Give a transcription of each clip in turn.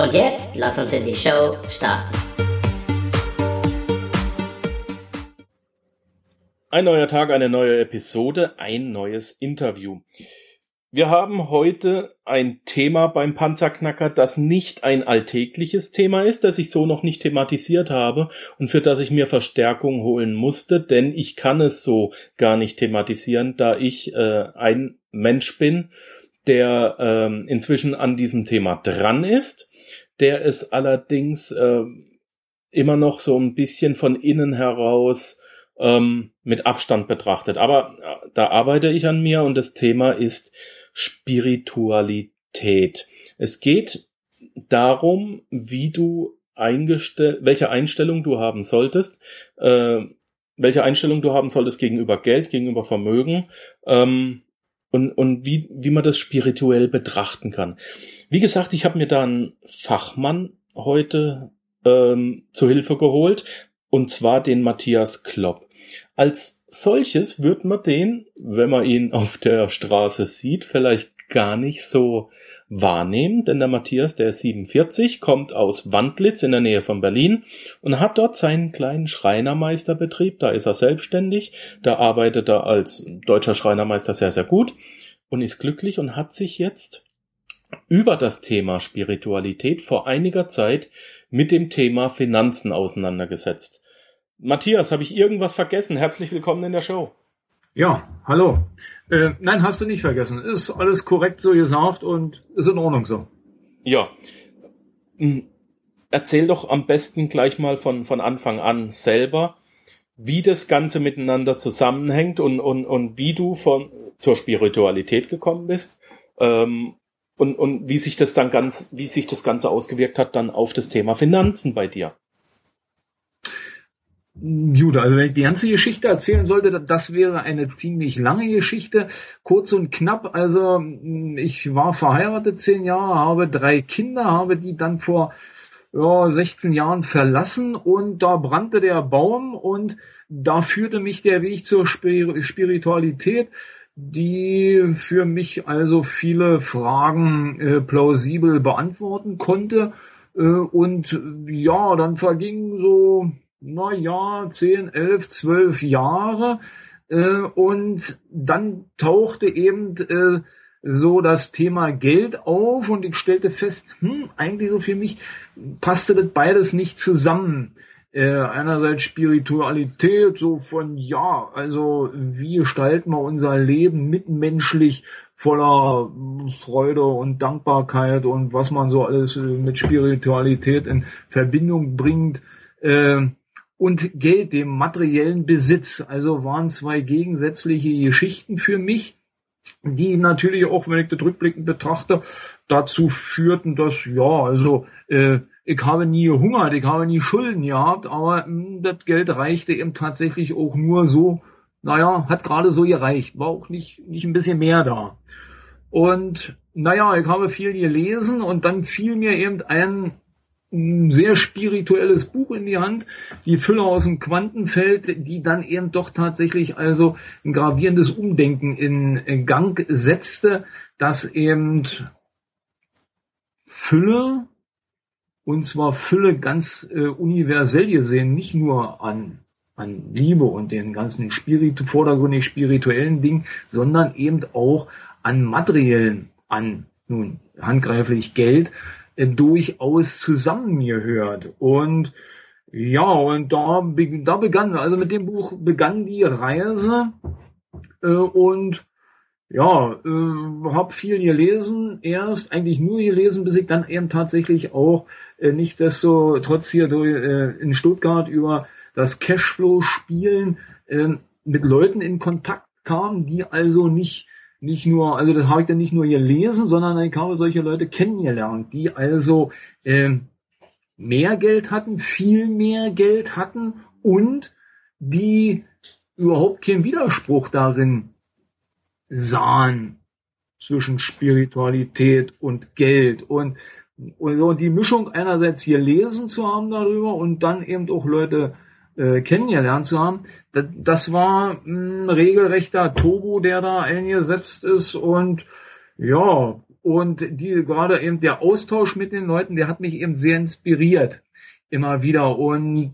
Und jetzt lass uns in die Show starten. Ein neuer Tag, eine neue Episode, ein neues Interview. Wir haben heute ein Thema beim Panzerknacker, das nicht ein alltägliches Thema ist, das ich so noch nicht thematisiert habe und für das ich mir Verstärkung holen musste, denn ich kann es so gar nicht thematisieren, da ich äh, ein Mensch bin, der ähm, inzwischen an diesem Thema dran ist der ist allerdings äh, immer noch so ein bisschen von innen heraus ähm, mit Abstand betrachtet. Aber äh, da arbeite ich an mir und das Thema ist Spiritualität. Es geht darum, wie du eingestellt, welche Einstellung du haben solltest, äh, welche Einstellung du haben solltest gegenüber Geld, gegenüber Vermögen ähm, und, und wie, wie man das spirituell betrachten kann. Wie gesagt, ich habe mir da einen Fachmann heute ähm, zu Hilfe geholt, und zwar den Matthias Klopp. Als solches wird man den, wenn man ihn auf der Straße sieht, vielleicht gar nicht so wahrnehmen, denn der Matthias, der ist 47, kommt aus Wandlitz in der Nähe von Berlin und hat dort seinen kleinen Schreinermeisterbetrieb, da ist er selbstständig, da arbeitet er als deutscher Schreinermeister sehr, sehr gut und ist glücklich und hat sich jetzt über das Thema Spiritualität vor einiger Zeit mit dem Thema Finanzen auseinandergesetzt. Matthias, habe ich irgendwas vergessen? Herzlich willkommen in der Show. Ja, hallo. Äh, nein, hast du nicht vergessen. Ist alles korrekt so gesagt und ist in Ordnung so. Ja. Hm, erzähl doch am besten gleich mal von, von Anfang an selber, wie das Ganze miteinander zusammenhängt und, und, und wie du von, zur Spiritualität gekommen bist ähm, und, und wie sich das dann ganz, wie sich das Ganze ausgewirkt hat dann auf das Thema Finanzen bei dir. Gut, also wenn ich die ganze Geschichte erzählen sollte, das wäre eine ziemlich lange Geschichte. Kurz und knapp, also ich war verheiratet zehn Jahre, habe drei Kinder, habe die dann vor ja, 16 Jahren verlassen und da brannte der Baum und da führte mich der Weg zur Spiritualität die für mich also viele Fragen äh, plausibel beantworten konnte. Äh, und ja, dann vergingen so, na ja, 10, 11, 12 Jahre. Äh, und dann tauchte eben äh, so das Thema Geld auf und ich stellte fest, hm, eigentlich so für mich passte das beides nicht zusammen äh, einerseits Spiritualität, so von ja, also wie gestalten wir unser Leben mitmenschlich voller Freude und Dankbarkeit und was man so alles äh, mit Spiritualität in Verbindung bringt. Äh, und Geld, dem materiellen Besitz. Also waren zwei gegensätzliche Geschichten für mich, die natürlich auch, wenn ich das rückblickend betrachte, dazu führten, dass, ja, also äh, ich habe nie gehungert, ich habe nie Schulden gehabt, aber mh, hm, das Geld reichte eben tatsächlich auch nur so, naja, hat gerade so gereicht, war auch nicht, nicht ein bisschen mehr da. Und naja, ich habe viel gelesen und dann fiel mir eben ein ein sehr spirituelles Buch in die Hand, die Fülle aus dem Quantenfeld, die dann eben doch tatsächlich also ein gravierendes Umdenken in Gang setzte, dass eben Fülle und zwar Fülle ganz äh, universell gesehen, nicht nur an, an Liebe und den ganzen Spiritu vordergründig spirituellen Dingen, sondern eben auch an materiellen, an nun handgreiflich Geld, durchaus zusammengehört. Und ja, und da, da begann, also mit dem Buch begann die Reise äh, und ja, äh, habe viel gelesen, erst eigentlich nur gelesen, bis ich dann eben tatsächlich auch äh, nicht desto trotz hier durch, äh, in Stuttgart über das Cashflow-Spielen äh, mit Leuten in Kontakt kam, die also nicht nicht nur, also das habe ich dann nicht nur gelesen, sondern ich habe solche Leute kennengelernt, die also äh, mehr Geld hatten, viel mehr Geld hatten und die überhaupt keinen Widerspruch darin sahen zwischen Spiritualität und Geld. Und, und die Mischung einerseits hier lesen zu haben darüber und dann eben auch Leute äh, kennengelernt zu haben, das, das war ein regelrechter Turbo, der da eingesetzt ist und ja, und die gerade eben der Austausch mit den Leuten, der hat mich eben sehr inspiriert immer wieder. Und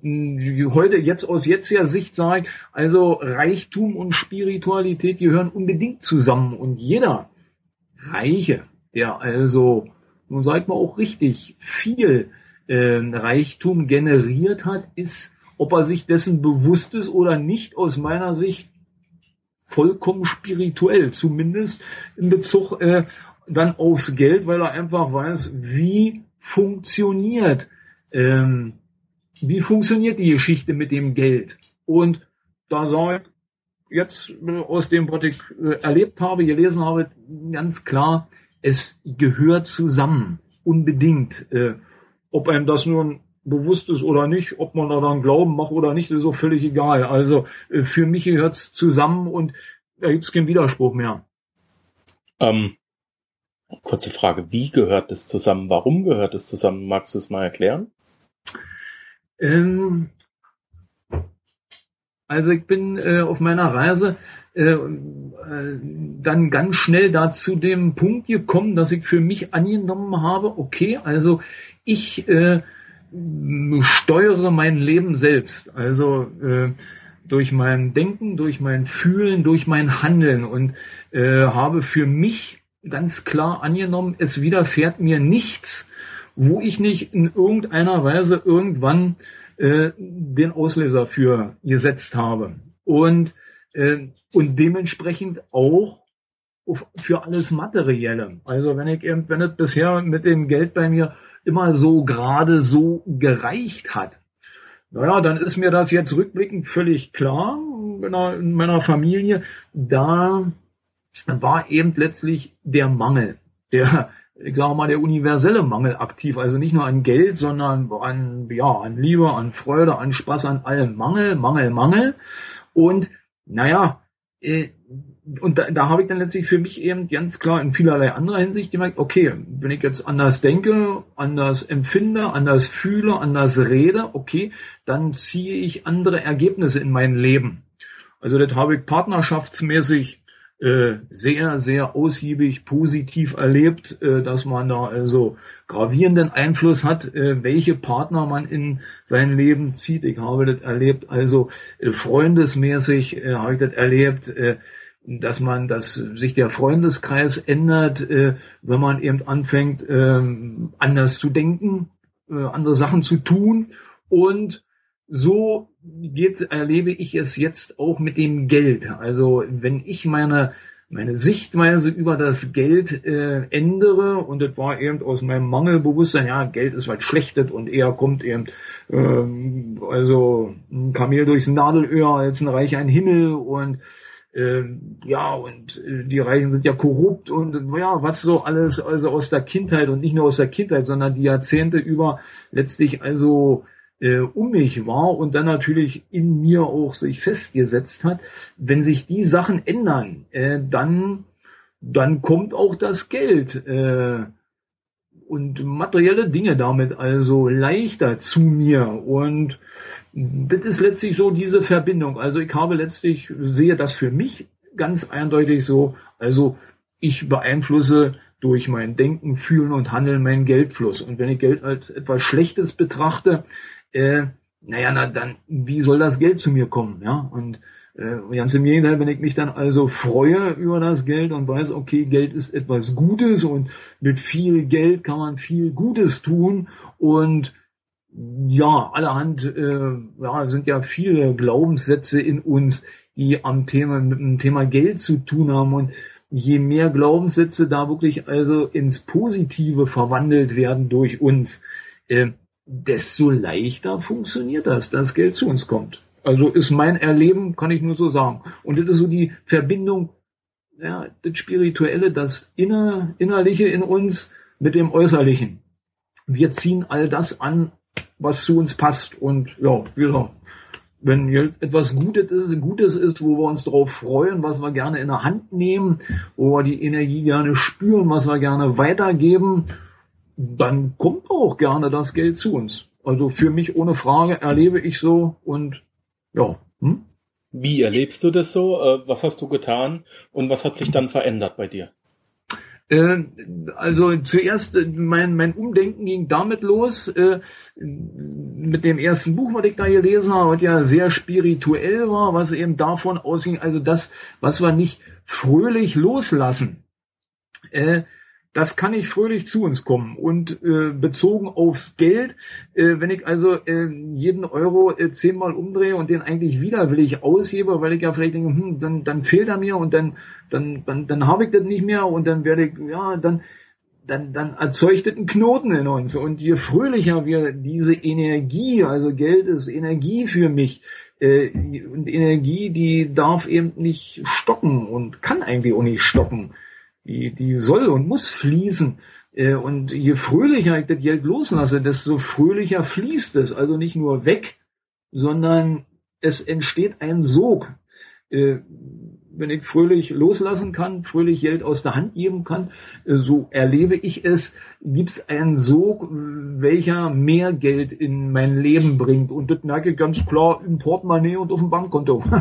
heute, jetzt aus jetziger Sicht sage ich, also Reichtum und Spiritualität gehören unbedingt zusammen. Und jeder Reiche, der also, nun sagt man auch richtig, viel äh, Reichtum generiert hat, ist, ob er sich dessen bewusst ist oder nicht, aus meiner Sicht vollkommen spirituell, zumindest in Bezug äh, dann aufs Geld, weil er einfach weiß, wie funktioniert ähm, wie funktioniert die Geschichte mit dem Geld? Und da sage ich jetzt äh, aus dem, was ich äh, erlebt habe, gelesen habe, ganz klar, es gehört zusammen, unbedingt. Äh, ob einem das nun bewusst ist oder nicht, ob man da dann Glauben macht oder nicht, ist auch völlig egal. Also für mich gehört es zusammen und da gibt es keinen Widerspruch mehr. Ähm, kurze Frage, wie gehört es zusammen? Warum gehört es zusammen? Magst du es mal erklären? Ähm, also ich bin äh, auf meiner Reise äh, äh, dann ganz schnell da zu dem Punkt gekommen, dass ich für mich angenommen habe, okay, also ich äh, steuere mein Leben selbst. Also äh, durch mein Denken, durch mein Fühlen, durch mein Handeln und äh, habe für mich ganz klar angenommen, es widerfährt mir nichts, wo ich nicht in irgendeiner Weise irgendwann äh, den Auslöser für gesetzt habe. Und, äh, und dementsprechend auch auf, für alles Materielle. Also wenn ich eben, wenn es bisher mit dem Geld bei mir immer so gerade so gereicht hat, naja, dann ist mir das jetzt rückblickend völlig klar in meiner, in meiner Familie. Da war eben letztlich der Mangel, der, ich sage mal, der universelle Mangel aktiv. Also nicht nur an Geld, sondern an, ja, an Liebe, an Freude, an Spaß, an allem. Mangel, Mangel, Mangel. Und, naja, äh, und da, da habe ich dann letztlich für mich eben ganz klar in vielerlei anderer Hinsicht gemerkt, okay, wenn ich jetzt anders denke, anders empfinde, anders fühle, anders rede, okay, dann ziehe ich andere Ergebnisse in mein Leben. Also das habe ich partnerschaftsmäßig äh, sehr, sehr ausgiebig positiv erlebt, äh, dass man da also gravierenden Einfluss hat, äh, welche Partner man in sein Leben zieht. Ich habe das erlebt, also äh, freundesmäßig äh, habe ich das erlebt, äh, dass man, dass sich der Freundeskreis ändert, äh, wenn man eben anfängt, äh, anders zu denken, äh, andere Sachen zu tun und so geht, erlebe ich es jetzt auch mit dem Geld. Also wenn ich meine meine Sichtweise über das Geld äh, ändere und das war eben aus meinem Mangelbewusstsein, ja, Geld ist was Schlechtes und eher kommt eben ähm, also ein Kamel durchs Nadelöhr als ein Reich ein Himmel und äh, ja, und äh, die Reichen sind ja korrupt und ja, was so alles also aus der Kindheit und nicht nur aus der Kindheit, sondern die Jahrzehnte über letztlich also äh, um mich war und dann natürlich in mir auch sich festgesetzt hat, wenn sich die Sachen ändern, äh, dann, dann kommt auch das Geld äh, und materielle Dinge damit also leichter zu mir und das ist letztlich so diese Verbindung. Also ich habe letztlich, sehe das für mich ganz eindeutig so, also ich beeinflusse durch mein Denken, Fühlen und Handeln meinen Geldfluss. Und wenn ich Geld als etwas Schlechtes betrachte, äh, naja, na dann, wie soll das Geld zu mir kommen? Ja, und äh, ganz im Gegenteil, wenn ich mich dann also freue über das Geld und weiß, okay, Geld ist etwas Gutes und mit viel Geld kann man viel Gutes tun und ja, allerhand, äh, ja, sind ja viele Glaubenssätze in uns, die am Thema, mit dem Thema Geld zu tun haben und je mehr Glaubenssätze da wirklich also ins Positive verwandelt werden durch uns, äh, desto leichter funktioniert das, dass Geld zu uns kommt. Also ist mein Erleben, kann ich nur so sagen. Und das ist so die Verbindung ja, das Spirituelle, das Inner, Innerliche in uns mit dem Äußerlichen. Wir ziehen all das an, was zu uns passt. Und ja, wie gesagt, wenn etwas Gutes ist, Gutes ist, wo wir uns darauf freuen, was wir gerne in der Hand nehmen, wo wir die Energie gerne spüren, was wir gerne weitergeben, dann kommt auch gerne das Geld zu uns. Also für mich ohne Frage erlebe ich so und ja. Hm? Wie erlebst du das so? Äh, was hast du getan und was hat sich dann verändert bei dir? Äh, also zuerst äh, mein, mein Umdenken ging damit los, äh, mit dem ersten Buch, was ich da gelesen habe, was ja sehr spirituell war, was eben davon ausging, also das, was wir nicht fröhlich loslassen. Äh, das kann nicht fröhlich zu uns kommen. Und äh, bezogen aufs Geld, äh, wenn ich also äh, jeden Euro äh, zehnmal umdrehe und den eigentlich widerwillig aushebe, weil ich ja vielleicht denke, hm, dann, dann fehlt er mir und dann, dann, dann, dann habe ich das nicht mehr und dann werde ich, ja, dann, dann, dann erzeugt das einen Knoten in uns. Und je fröhlicher wir diese Energie, also Geld ist Energie für mich, äh, und Energie, die darf eben nicht stocken und kann eigentlich auch nicht stocken die, die soll und muss fließen. Äh, und je fröhlicher ich das Geld loslasse, desto fröhlicher fließt es. Also nicht nur weg, sondern es entsteht ein Sog. Äh, wenn ich fröhlich loslassen kann, fröhlich Geld aus der Hand geben kann, äh, so erlebe ich es, gibt es einen Sog, welcher mehr Geld in mein Leben bringt. Und das merke ich ganz klar im Portemonnaie und auf dem Bankkonto.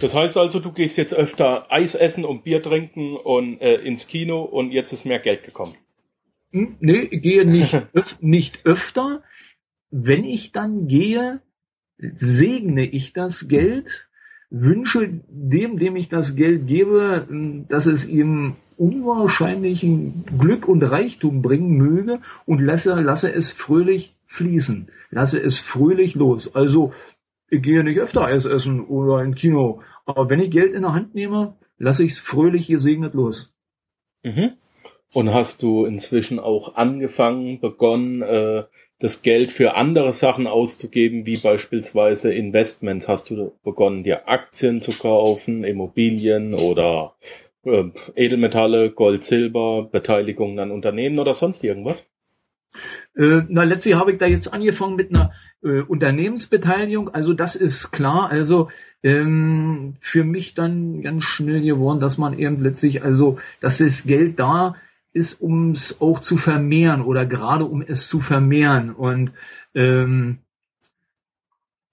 Das heißt also, du gehst jetzt öfter Eis essen und Bier trinken und äh, ins Kino und jetzt ist mehr Geld gekommen. Hm, nee, ich gehe nicht, öf nicht öfter. Wenn ich dann gehe, segne ich das Geld wünsche dem, dem ich das Geld gebe, dass es ihm unwahrscheinlichen Glück und Reichtum bringen möge und lasse, lasse es fröhlich fließen. Lasse es fröhlich los. Also, ich gehe nicht öfter Eis essen oder ins Kino. Aber wenn ich Geld in der Hand nehme, lasse ich es fröhlich gesegnet los. Mhm. Und hast du inzwischen auch angefangen, begonnen, äh, das Geld für andere Sachen auszugeben, wie beispielsweise Investments. Hast du begonnen, dir Aktien zu kaufen, Immobilien oder äh, Edelmetalle, Gold, Silber, Beteiligungen an Unternehmen oder sonst irgendwas? Äh, na, letztlich habe ich da jetzt angefangen mit einer äh, Unternehmensbeteiligung. Also das ist klar. Also ähm, für mich dann ganz schnell geworden, dass man eben letztlich, also dass das Geld da ist, um es auch zu vermehren oder gerade um es zu vermehren. Und ähm,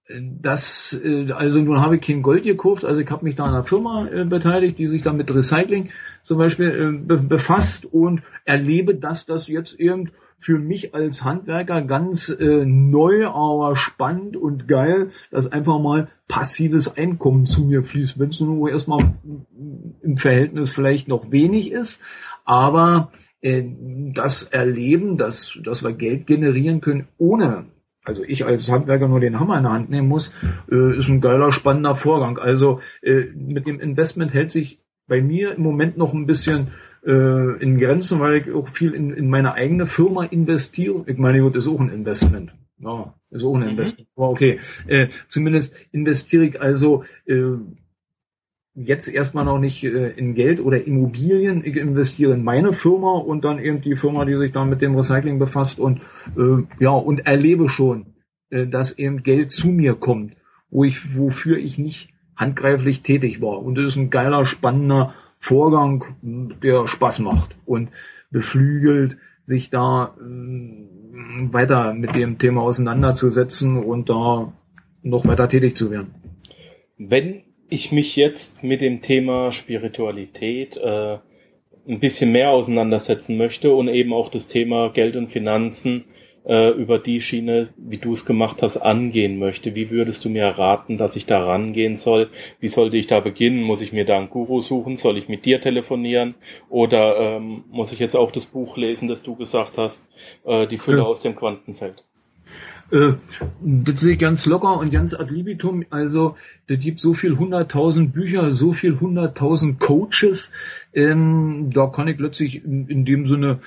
das, äh, also nun habe ich kein Gold gekauft, also ich habe mich da einer Firma äh, beteiligt, die sich da mit Recycling zum Beispiel äh, be befasst und erlebe, dass das jetzt eben für mich als Handwerker ganz äh, neu, aber spannend und geil, dass einfach mal passives Einkommen zu mir fließt, wenn es nur erstmal im Verhältnis vielleicht noch wenig ist, aber äh, das Erleben, dass, dass wir Geld generieren können, ohne, also ich als Handwerker nur den Hammer in der Hand nehmen muss, äh, ist ein geiler, spannender Vorgang. Also äh, mit dem Investment hält sich bei mir im Moment noch ein bisschen äh, in Grenzen, weil ich auch viel in, in meine eigene Firma investiere. Ich meine, das ist auch ein Investment. Ja, ist auch ein mhm. Investment. Okay, äh, zumindest investiere ich also äh, jetzt erstmal noch nicht äh, in Geld oder Immobilien. Ich investiere in meine Firma und dann eben die Firma, die sich dann mit dem Recycling befasst und äh, ja und erlebe schon, äh, dass eben Geld zu mir kommt, wo ich wofür ich nicht handgreiflich tätig war. Und das ist ein geiler, spannender Vorgang, der Spaß macht und beflügelt, sich da weiter mit dem Thema auseinanderzusetzen und da noch weiter tätig zu werden. Wenn ich mich jetzt mit dem Thema Spiritualität äh, ein bisschen mehr auseinandersetzen möchte und eben auch das Thema Geld und Finanzen äh, über die Schiene, wie du es gemacht hast, angehen möchte. Wie würdest du mir raten, dass ich da rangehen soll? Wie sollte ich da beginnen? Muss ich mir da einen Guru suchen? Soll ich mit dir telefonieren? Oder ähm, muss ich jetzt auch das Buch lesen, das du gesagt hast, äh, die Fülle ja. aus dem Quantenfeld? Äh, das sehe ich ganz locker und ganz ad libitum. Also, da gibt so viel hunderttausend Bücher, so viel hunderttausend Coaches. Ähm, da kann ich plötzlich in, in dem Sinne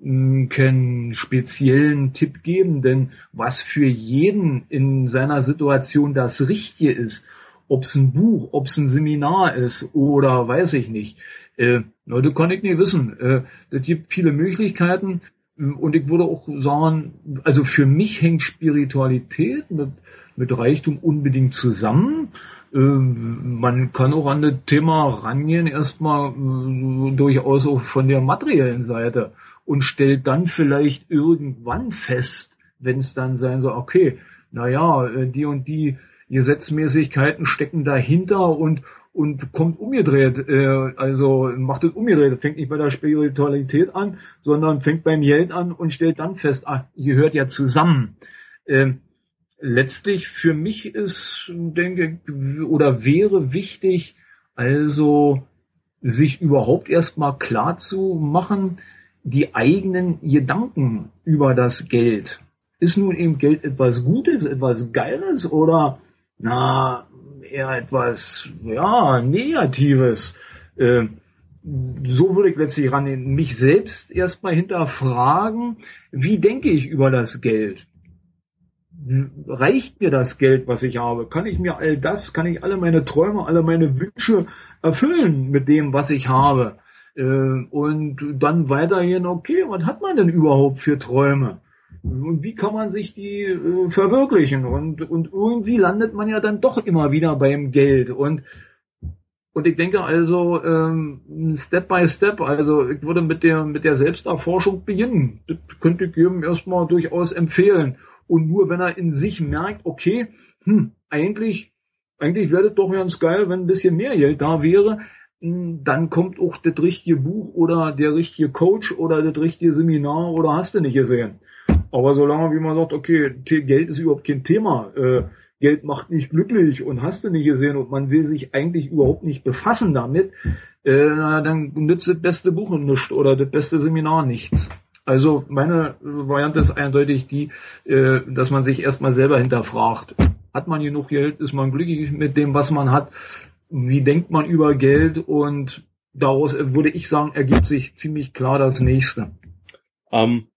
hm, keinen speziellen Tipp geben, denn was für jeden in seiner Situation das Richtige ist, ob es ein Buch, ob es ein Seminar ist oder weiß ich nicht, Äh, das kann ich nicht wissen. Äh, das gibt viele Möglichkeiten. Und ich würde auch sagen, also für mich hängt Spiritualität mit, mit Reichtum unbedingt zusammen. Äh, man kann auch an das Thema rangehen, erstmal äh, durchaus auch von der materiellen Seite und stellt dann vielleicht irgendwann fest, wenn es dann sein soll, okay, naja, äh, die und die Gesetzmäßigkeiten stecken dahinter und und kommt umgedreht, äh, also macht es umgedreht, fängt nicht bei der Spiritualität an, sondern fängt beim Geld an und stellt dann fest, ah, ihr hört ja zusammen. Äh, letztlich für mich ist, denke oder wäre wichtig, also sich überhaupt erstmal klar zu machen, die eigenen Gedanken über das Geld. Ist nun eben Geld etwas Gutes, etwas Geiles oder na, eher etwas, ja, Negatives. Äh, so würde ich letztlich ran, mich selbst erstmal hinterfragen, wie denke ich über das Geld? Reicht mir das Geld, was ich habe? Kann ich mir all das, kann ich alle meine Träume, alle meine Wünsche erfüllen mit dem, was ich habe? Äh, und dann weiterhin, okay, was hat man denn überhaupt für Träume? Und wie kann man sich die äh, verwirklichen? Und, und irgendwie landet man ja dann doch immer wieder beim Geld. Und, und ich denke also, ähm, Step by Step, also ich würde mit der, mit der Selbsterforschung beginnen. Das könnte ich jedem erstmal durchaus empfehlen. Und nur wenn er in sich merkt, okay, hm, eigentlich, eigentlich wäre das doch ganz geil, wenn ein bisschen mehr Geld da wäre, hm, dann kommt auch das richtige Buch oder der richtige Coach oder das richtige Seminar oder hast du nicht gesehen. Aber solange wie man sagt, okay, Geld ist überhaupt kein Thema, äh, Geld macht nicht glücklich und hast du nicht gesehen und man will sich eigentlich überhaupt nicht befassen damit, äh, dann nützt das beste Buch nichts oder das beste Seminar nichts. Also meine Variante ist eindeutig die, äh, dass man sich erstmal selber hinterfragt. Hat man genug Geld? Ist man glücklich mit dem, was man hat? Wie denkt man über Geld? Und daraus würde ich sagen, ergibt sich ziemlich klar das nächste. Ähm,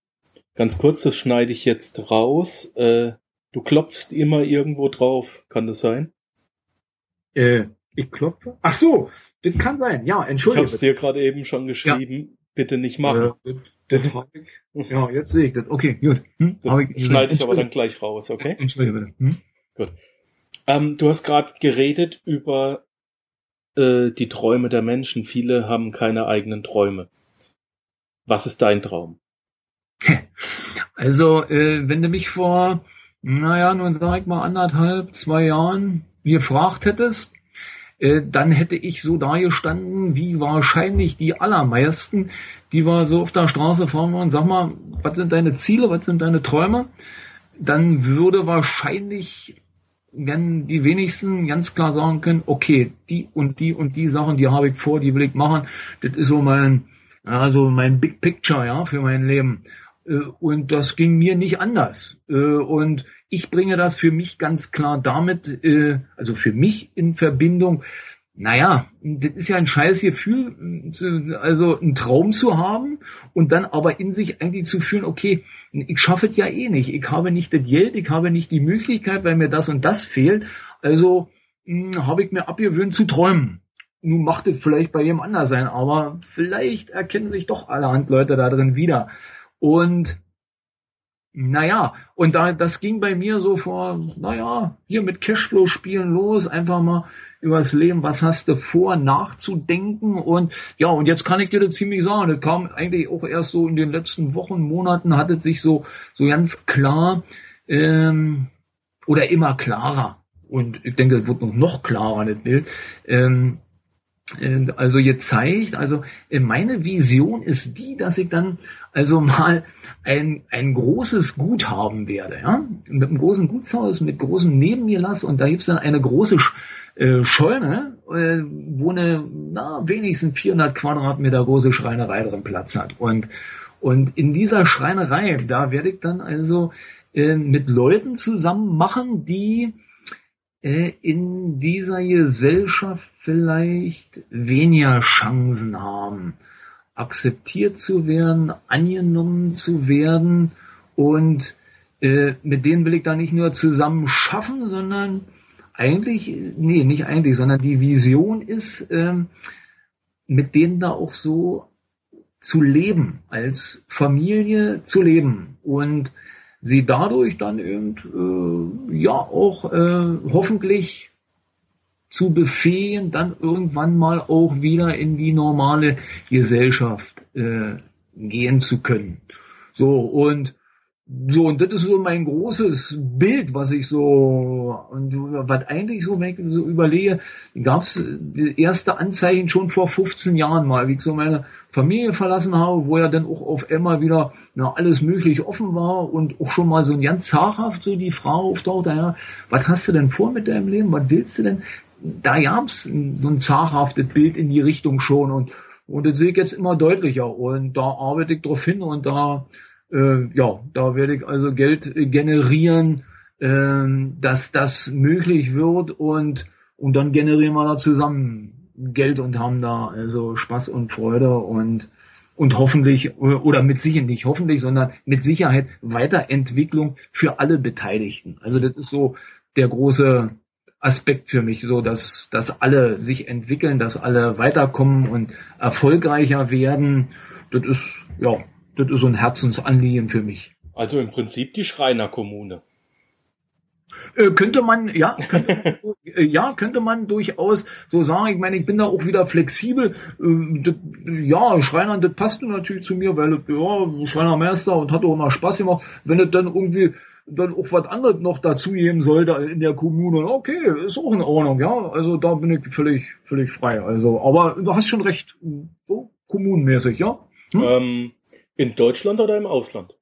Ganz kurz, das schneide ich jetzt raus. Äh, du klopfst immer irgendwo drauf, kann das sein? Äh, ich klopfe? Ach so, das kann sein. Ja, entschuldige. Ich habe es dir gerade eben schon geschrieben. Ja. Bitte nicht machen. Äh, das, das ich, ja, jetzt sehe ich das. Okay, gut. Hm? Das ich, schneide ich aber dann gleich raus, okay? Entschuldige bitte. Hm? Gut. Ähm, du hast gerade geredet über äh, die Träume der Menschen. Viele haben keine eigenen Träume. Was ist dein Traum? Also, äh, wenn du mich vor, naja, nun sag ich mal anderthalb, zwei Jahren gefragt hättest, äh, dann hätte ich so da gestanden, wie wahrscheinlich die allermeisten, die wir so auf der Straße fahren und sag mal, was sind deine Ziele, was sind deine Träume? Dann würde wahrscheinlich wenn die wenigsten ganz klar sagen können, okay, die und die und die Sachen, die habe ich vor, die will ich machen. Das ist so mein, also mein Big Picture, ja, für mein Leben. Äh, und das ging mir nicht anders. Äh, und ich bringe das für mich ganz klar damit, äh, also für mich in Verbindung, naja, das ist ja ein scheiß Gefühl, also einen Traum zu haben und dann aber in sich eigentlich zu fühlen, okay, ich schaffe es ja eh nicht, ich habe nicht das Geld, ich habe nicht die Möglichkeit, weil mir das und das fehlt, also hm, habe ich mir abgewöhnt zu träumen. Nun macht es vielleicht bei jedem anders sein, aber vielleicht erkennen sich doch allerhand Leute da drin wieder. Und naja, und da, das ging bei mir so vor, naja, hier mit Cashflow spielen los, einfach mal übers Leben, was hast du vor, nachzudenken? Und ja, und jetzt kann ich dir das ziemlich sagen, das kam eigentlich auch erst so in den letzten Wochen, Monaten, hat es sich so, so ganz klar, ähm, oder immer klarer, und ich denke, es wird noch, noch klarer, das Bild, ähm, äh, also gezeigt. Also äh, meine Vision ist die, dass ich dann also mal ein, ein großes Gut haben werde. Ja? Mit einem großen Gutshaus, mit großem neben mir lasse und da gibt's dann eine große äh, Scheune, äh, wo eine na, wenigstens 400 Quadratmeter große Schreinerei drin Platz hat. Und, und in dieser Schreinerei, da werde ich dann also äh, mit Leuten zusammen machen, die in dieser Gesellschaft vielleicht weniger Chancen haben, akzeptiert zu werden, angenommen zu werden und äh, mit denen will ich da nicht nur zusammen schaffen, sondern eigentlich, nee, nicht eigentlich, sondern die Vision ist, ähm, mit denen da auch so zu leben, als Familie zu leben. Und sie dadurch dann eben äh, ja auch äh, hoffentlich zu befähigen, dann irgendwann mal auch wieder in die normale Gesellschaft äh, gehen zu können. So und so, und das ist so mein großes Bild, was ich so, und was eigentlich so, wenn ich so überlege, gab es erste Anzeichen schon vor 15 Jahren mal, wie ich so meine Familie verlassen habe, wo ja dann auch auf einmal wieder na, alles möglich offen war und auch schon mal so ein ganz zaghaft so die Frau auftaucht, ja, was hast du denn vor mit deinem Leben, was willst du denn? Da gab's so ein zaghaftes Bild in die Richtung schon und, und das sehe ich jetzt immer deutlicher und da arbeite ich drauf hin und da äh, ja, da werde ich also Geld generieren, äh, dass das möglich wird und, und dann generieren wir da zusammen Geld und haben da also Spaß und Freude und und hoffentlich oder mit Sicherheit nicht hoffentlich, sondern mit Sicherheit Weiterentwicklung für alle Beteiligten. Also das ist so der große Aspekt für mich, so dass dass alle sich entwickeln, dass alle weiterkommen und erfolgreicher werden. Das ist ja das ist so ein Herzensanliegen für mich. Also im Prinzip die Schreiner Kommune. Äh, könnte man, ja, könnte, äh, ja, könnte man durchaus so sagen. Ich meine, ich bin da auch wieder flexibel. Äh, das, ja, Schreiner, das passte natürlich zu mir, weil, ja, Schreinermeister und hat auch immer Spaß gemacht. Wenn es dann irgendwie dann auch was anderes noch dazu geben sollte in der Kommune, okay, ist auch in Ordnung, ja. Also da bin ich völlig, völlig frei. Also, aber du hast schon recht, so kommunenmäßig, ja. Hm? Ähm in Deutschland oder im Ausland?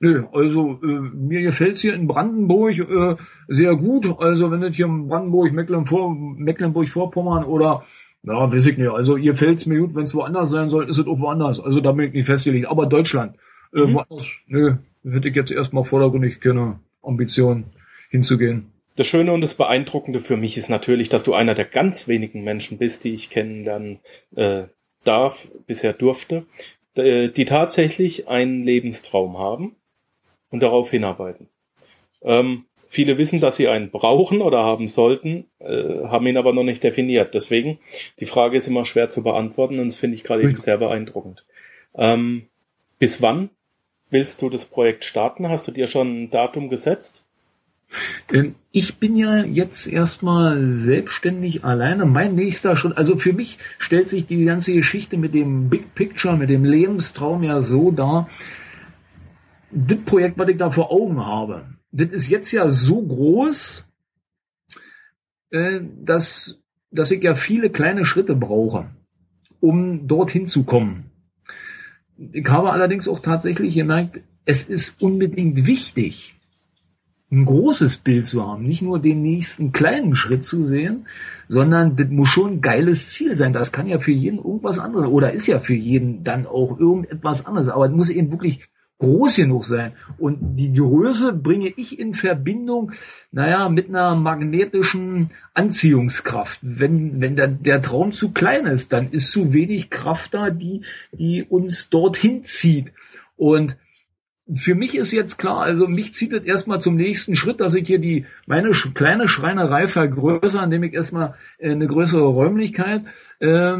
Nö, also äh, mir gefällt's hier in Brandenburg äh, sehr gut. Also wenn es hier in Brandenburg, Mecklenburg-Vorpommern oder ja, weiß ich nicht. Also ihr fällt's mir gut, wenn es woanders sein soll, ist es auch woanders. Also da bin ich nicht festgelegt. Aber Deutschland, äh, mhm. woanders, nö, hätte ich jetzt erstmal vordergründig keine Ambition hinzugehen. Das Schöne und das Beeindruckende für mich ist natürlich, dass du einer der ganz wenigen Menschen bist, die ich kennenlernen äh, darf, bisher durfte, die tatsächlich einen Lebenstraum haben und darauf hinarbeiten. Ähm, viele wissen, dass sie einen brauchen oder haben sollten, äh, haben ihn aber noch nicht definiert. Deswegen, die Frage ist immer schwer zu beantworten und das finde ich gerade eben sehr beeindruckend. Ähm, bis wann willst du das Projekt starten? Hast du dir schon ein Datum gesetzt? Ähm, ich bin ja jetzt erstmal selbstständig alleine. Mein nächster Schritt, also für mich stellt sich die ganze Geschichte mit dem Big Picture, mit dem Lebenstraum ja so dar. Das Projekt, was ich da vor Augen habe, das ist jetzt ja so groß, äh, dass, dass ich ja viele kleine Schritte brauche, um dorthin zu kommen. Ich habe allerdings auch tatsächlich gemerkt, es ist unbedingt wichtig, ein großes Bild zu haben, nicht nur den nächsten kleinen Schritt zu sehen, sondern das muss schon ein geiles Ziel sein. Das kann ja für jeden irgendwas anderes oder ist ja für jeden dann auch irgendetwas anderes, aber es muss eben wirklich groß genug sein. Und die Größe bringe ich in Verbindung, naja, mit einer magnetischen Anziehungskraft. Wenn, wenn der, der Traum zu klein ist, dann ist zu wenig Kraft da, die, die uns dorthin zieht. Und für mich ist jetzt klar, also mich zieht es erstmal zum nächsten Schritt, dass ich hier die meine kleine Schreinerei vergrößere, indem ich erstmal äh, eine größere Räumlichkeit äh,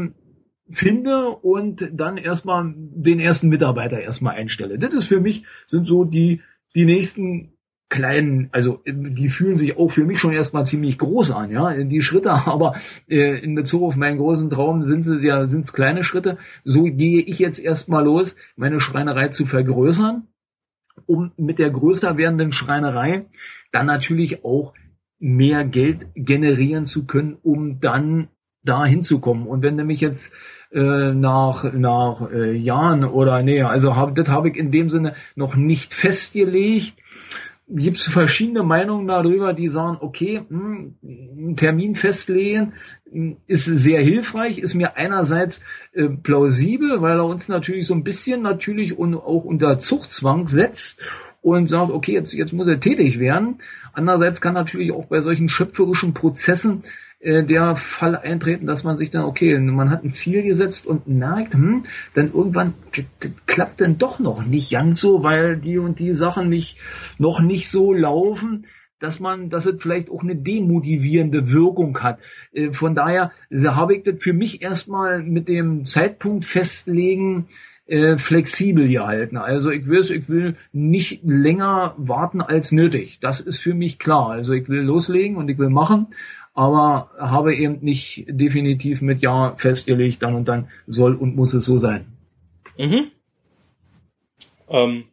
finde und dann erstmal den ersten Mitarbeiter erstmal einstelle. Das ist für mich, sind so die, die nächsten kleinen, also die fühlen sich auch für mich schon erstmal ziemlich groß an, ja, die Schritte, aber äh, in Bezug auf meinen großen Traum sind sie ja, sind es kleine Schritte. So gehe ich jetzt erstmal los, meine Schreinerei zu vergrößern um mit der größer werdenden Schreinerei dann natürlich auch mehr Geld generieren zu können, um dann da hinzukommen. Und wenn nämlich jetzt äh, nach nach äh, Jahren oder nee, also hab, das habe ich in dem Sinne noch nicht festgelegt, gibt es verschiedene Meinungen darüber, die sagen, okay, hm, einen Termin festlegen hm, ist sehr hilfreich, ist mir einerseits äh, plausibel, weil er uns natürlich so ein bisschen natürlich und auch unter Zuchtzwang setzt und sagt, okay, jetzt, jetzt muss er tätig werden. Andererseits kann natürlich auch bei solchen schöpferischen Prozessen äh, der Fall eintreten, dass man sich dann, okay, man hat ein Ziel gesetzt und merkt, hm, dann irgendwann klappt dann doch noch nicht ganz so, weil die und die Sachen nicht, noch nicht so laufen, dass man, dass es vielleicht auch eine demotivierende Wirkung hat. Äh, von daher habe ich das für mich erstmal mit dem Zeitpunkt festlegen, äh, flexibel gehalten. Also ich will, ich will nicht länger warten als nötig. Das ist für mich klar. Also ich will loslegen und ich will machen, aber habe eben nicht definitiv mit Ja festgelegt, dann und dann soll und muss es so sein. Mhm. Ähm,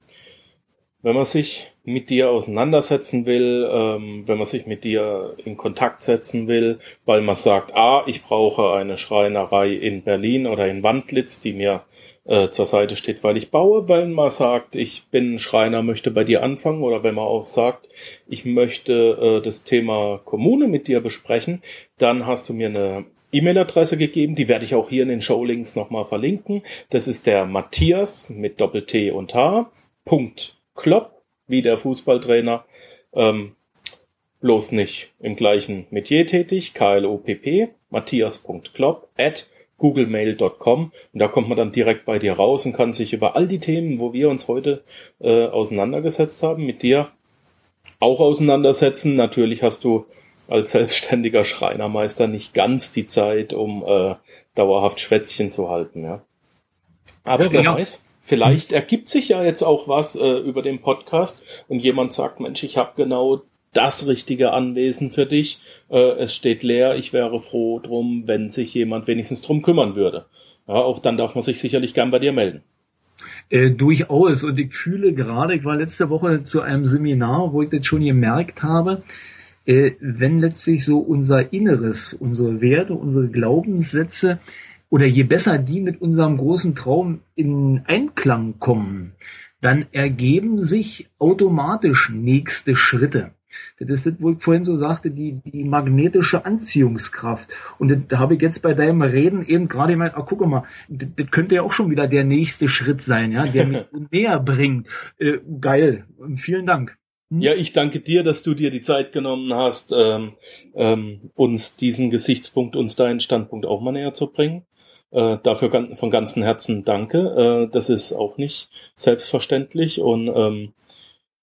wenn man sich mit dir auseinandersetzen will, ähm, wenn man sich mit dir in Kontakt setzen will, weil man sagt, ah, ich brauche eine Schreinerei in Berlin oder in Wandlitz, die mir äh, zur Seite steht, weil ich baue, wenn man sagt, ich bin Schreiner, möchte bei dir anfangen oder wenn man auch sagt, ich möchte äh, das Thema Kommune mit dir besprechen, dann hast du mir eine E-Mail-Adresse gegeben, die werde ich auch hier in den Showlinks nochmal verlinken. Das ist der Matthias mit Doppel-T und H. Punkt Klopp, wie der Fußballtrainer. Ähm, bloß nicht im gleichen Metier tätig, K-L-O-P-P, matthias.klopp at googlemail.com und da kommt man dann direkt bei dir raus und kann sich über all die Themen, wo wir uns heute äh, auseinandergesetzt haben, mit dir auch auseinandersetzen. Natürlich hast du als selbstständiger Schreinermeister nicht ganz die Zeit, um äh, dauerhaft Schwätzchen zu halten. Ja. Aber wer ja. weiß, vielleicht ergibt sich ja jetzt auch was äh, über den Podcast und jemand sagt, Mensch, ich habe genau das richtige Anwesen für dich. Äh, es steht leer. Ich wäre froh drum, wenn sich jemand wenigstens drum kümmern würde. Ja, auch dann darf man sich sicherlich gern bei dir melden. Äh, durchaus. Und ich fühle gerade, ich war letzte Woche zu einem Seminar, wo ich das schon gemerkt habe, äh, wenn letztlich so unser Inneres, unsere Werte, unsere Glaubenssätze oder je besser die mit unserem großen Traum in Einklang kommen, dann ergeben sich automatisch nächste Schritte. Das ist wo ich vorhin so sagte, die, die magnetische Anziehungskraft. Und da habe ich jetzt bei deinem Reden eben gerade gemeint, ah, guck mal, das, das könnte ja auch schon wieder der nächste Schritt sein, ja, der mich näher bringt. Äh, geil. Vielen Dank. Hm? Ja, ich danke dir, dass du dir die Zeit genommen hast, ähm, ähm, uns diesen Gesichtspunkt, uns deinen Standpunkt auch mal näher zu bringen. Äh, dafür von ganzem Herzen danke. Äh, das ist auch nicht selbstverständlich und ähm,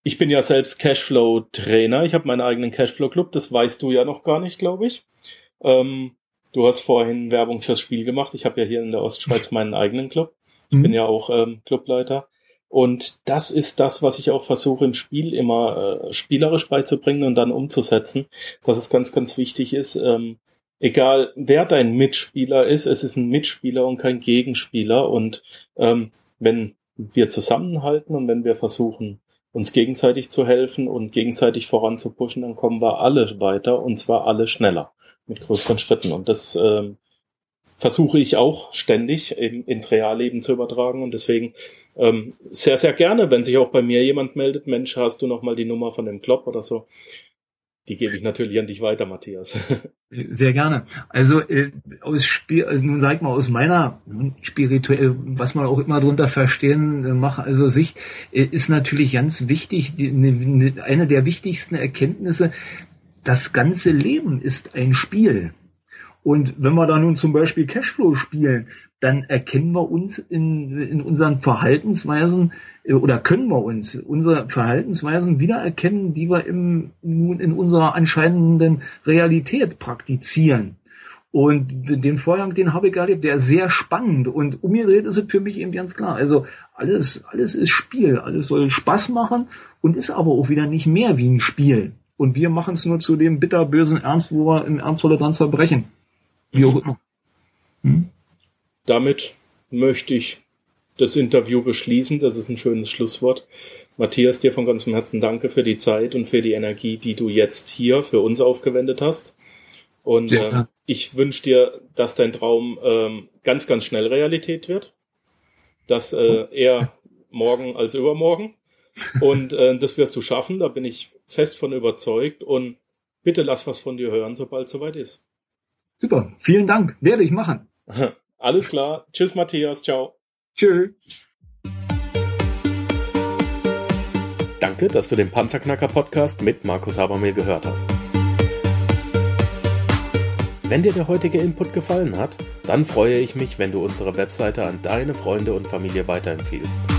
ich bin ja selbst Cashflow-Trainer. Ich habe meinen eigenen Cashflow-Club. Das weißt du ja noch gar nicht, glaube ich. Ähm, du hast vorhin Werbung fürs Spiel gemacht. Ich habe ja hier in der Ostschweiz meinen eigenen Club. Ich mhm. bin ja auch ähm, Clubleiter. Und das ist das, was ich auch versuche im Spiel immer äh, spielerisch beizubringen und dann umzusetzen, dass es ganz, ganz wichtig ist, ähm, egal wer dein Mitspieler ist, es ist ein Mitspieler und kein Gegenspieler. Und ähm, wenn wir zusammenhalten und wenn wir versuchen, uns gegenseitig zu helfen und gegenseitig voranzupushen, dann kommen wir alle weiter und zwar alle schneller mit größeren Schritten. Und das ähm, versuche ich auch ständig in, ins Realleben zu übertragen und deswegen ähm, sehr, sehr gerne, wenn sich auch bei mir jemand meldet, Mensch, hast du noch mal die Nummer von dem Club oder so, die gebe ich natürlich an dich weiter, Matthias. Sehr gerne. Also äh, aus Spiel, also nun sag ich mal aus meiner spirituell, was man auch immer drunter verstehen äh, macht, also sich äh, ist natürlich ganz wichtig, die, ne, ne, eine der wichtigsten Erkenntnisse. Das ganze Leben ist ein Spiel. Und wenn wir da nun zum Beispiel Cashflow spielen, dann erkennen wir uns in, in unseren Verhaltensweisen äh, oder können wir uns unsere Verhaltensweisen wiedererkennen, die wir im, nun in unserer anscheinenden Realität praktizieren. Und den Vorgang, den habe ich erlebt, der ist sehr spannend. Und umgedreht ist es für mich eben ganz klar. Also alles, alles ist Spiel, alles soll Spaß machen und ist aber auch wieder nicht mehr wie ein Spiel. Und wir machen es nur zu dem bitterbösen Ernst, wo wir im Ernstvolle dran zerbrechen. Wie auch immer. Hm? damit möchte ich das Interview beschließen. Das ist ein schönes Schlusswort. Matthias, dir von ganzem Herzen danke für die Zeit und für die Energie, die du jetzt hier für uns aufgewendet hast. Und äh, ich wünsche dir, dass dein Traum ähm, ganz, ganz schnell Realität wird. Dass äh, eher morgen als übermorgen. Und äh, das wirst du schaffen, da bin ich fest von überzeugt. Und bitte lass was von dir hören, sobald es soweit ist. Super, vielen Dank. Werde ich machen. Alles klar. Tschüss, Matthias. Ciao. Tschüss. Danke, dass du den Panzerknacker Podcast mit Markus Habermehl gehört hast. Wenn dir der heutige Input gefallen hat, dann freue ich mich, wenn du unsere Webseite an deine Freunde und Familie weiterempfiehlst.